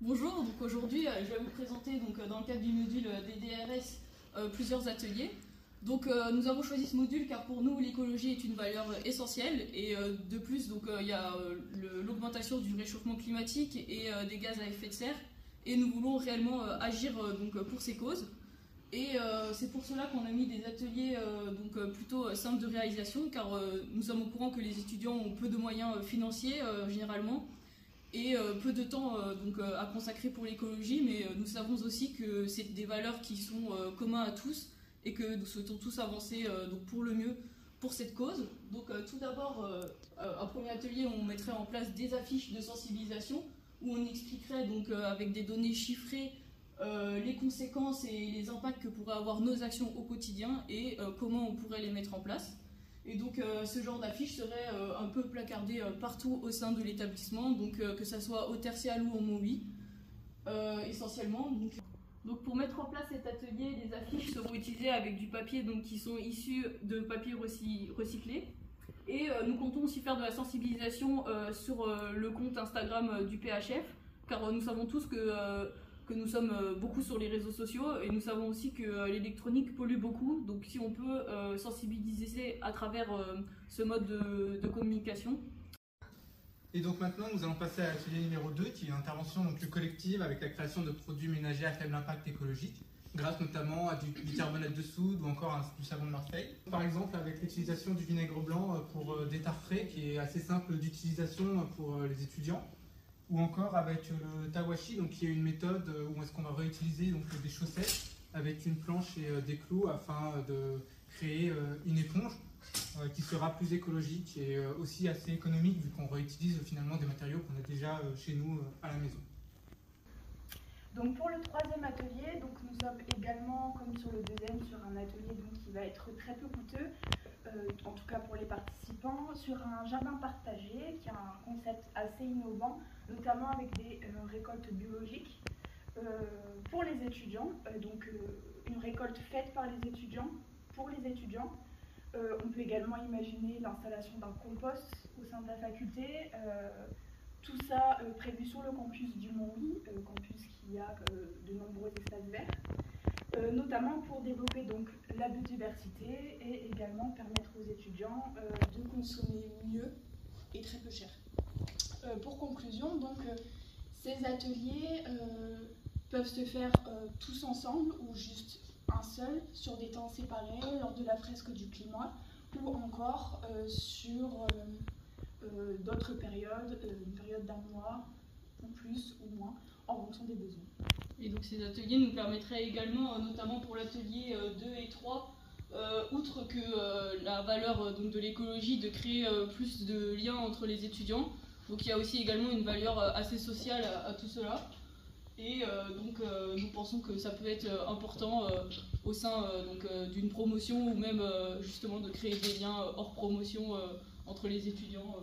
Bonjour, donc aujourd'hui euh, je vais vous présenter donc, euh, dans le cadre du module euh, des DRS plusieurs ateliers. Donc nous avons choisi ce module car pour nous l'écologie est une valeur essentielle et de plus donc il y a l'augmentation du réchauffement climatique et des gaz à effet de serre et nous voulons réellement agir donc pour ces causes. Et c'est pour cela qu'on a mis des ateliers donc plutôt simples de réalisation car nous sommes au courant que les étudiants ont peu de moyens financiers généralement et euh, peu de temps euh, donc, euh, à consacrer pour l'écologie, mais nous savons aussi que c'est des valeurs qui sont communes à tous et que nous souhaitons tous avancer donc, pour le mieux pour cette cause. Donc tout d'abord, un premier atelier, on mettrait en place des affiches de sensibilisation où on expliquerait donc avec des données chiffrées les conséquences et les impacts que pourraient avoir nos actions au quotidien et comment on pourrait les mettre en place. Et donc euh, ce genre d'affiche serait euh, un peu placardé euh, partout au sein de l'établissement, donc que ce soit au tertial ou au euh, essentiellement. Donc, pour mettre en place cet atelier, les affiches seront utilisées avec du papier donc, qui sont issus de papier recy- recyclé. Et nous comptons aussi faire de la sensibilisation sur le compte Instagram du PHF, car nous savons tous que, que nous sommes euh, beaucoup sur les réseaux sociaux et nous savons aussi que euh, l'électronique pollue beaucoup. Donc si on peut euh, sensibiliser à travers ce mode de, communication. Et donc maintenant, nous allons passer à l'atelier numéro 2, qui est une intervention plus collective avec la création de produits ménagers à faible impact écologique, grâce notamment à du bicarbonate de soude ou encore à du savon de Marseille. Par exemple, avec l'utilisation du vinaigre blanc pour euh, détartrer, qui est assez simple d'utilisation pour les étudiants, ou encore avec euh, le tawashi, donc, qui est une méthode euh, où est-ce qu'on va réutiliser donc, des chaussettes avec une planche et euh, des clous afin de créer une éponge qui sera plus écologique et aussi assez économique vu qu'on réutilise finalement des matériaux qu'on a déjà chez nous à la maison. Donc pour le troisième atelier, donc nous sommes également, comme sur le deuxième, sur un atelier donc, qui va être très peu coûteux, en tout cas pour les participants, sur un jardin partagé qui a un concept assez innovant, notamment avec des euh, récoltes biologiques euh, pour les étudiants. Euh, donc euh, une récolte faite par les étudiants pour les étudiants. Euh, on peut également imaginer l'installation d'un compost au sein de la faculté. euh, tout ça euh, prévu sur le campus du Mont-Louis, euh, campus qui a euh, de nombreux espaces verts, euh, notamment pour développer donc la biodiversité et également permettre aux étudiants euh, de consommer mieux et très peu cher. Euh, pour conclusion, donc ces ateliers peuvent se faire tous ensemble ou juste un seul sur des temps séparés lors de la fresque du climat ou encore sur d'autres périodes, une période d'un mois ou plus ou moins en fonction des besoins. Et donc ces ateliers nous permettraient également, euh, notamment pour l'atelier euh, 2 et 3, euh, outre que euh, la valeur euh, donc, de l'écologie, de créer euh, plus de liens entre les étudiants. Donc il y a aussi également une valeur euh, assez sociale à, à tout cela. Et euh, donc euh, nous pensons que ça peut être euh, important euh, au sein euh, euh, d'une promotion ou même euh, justement de créer des liens euh, hors promotion euh, entre les étudiants. euh.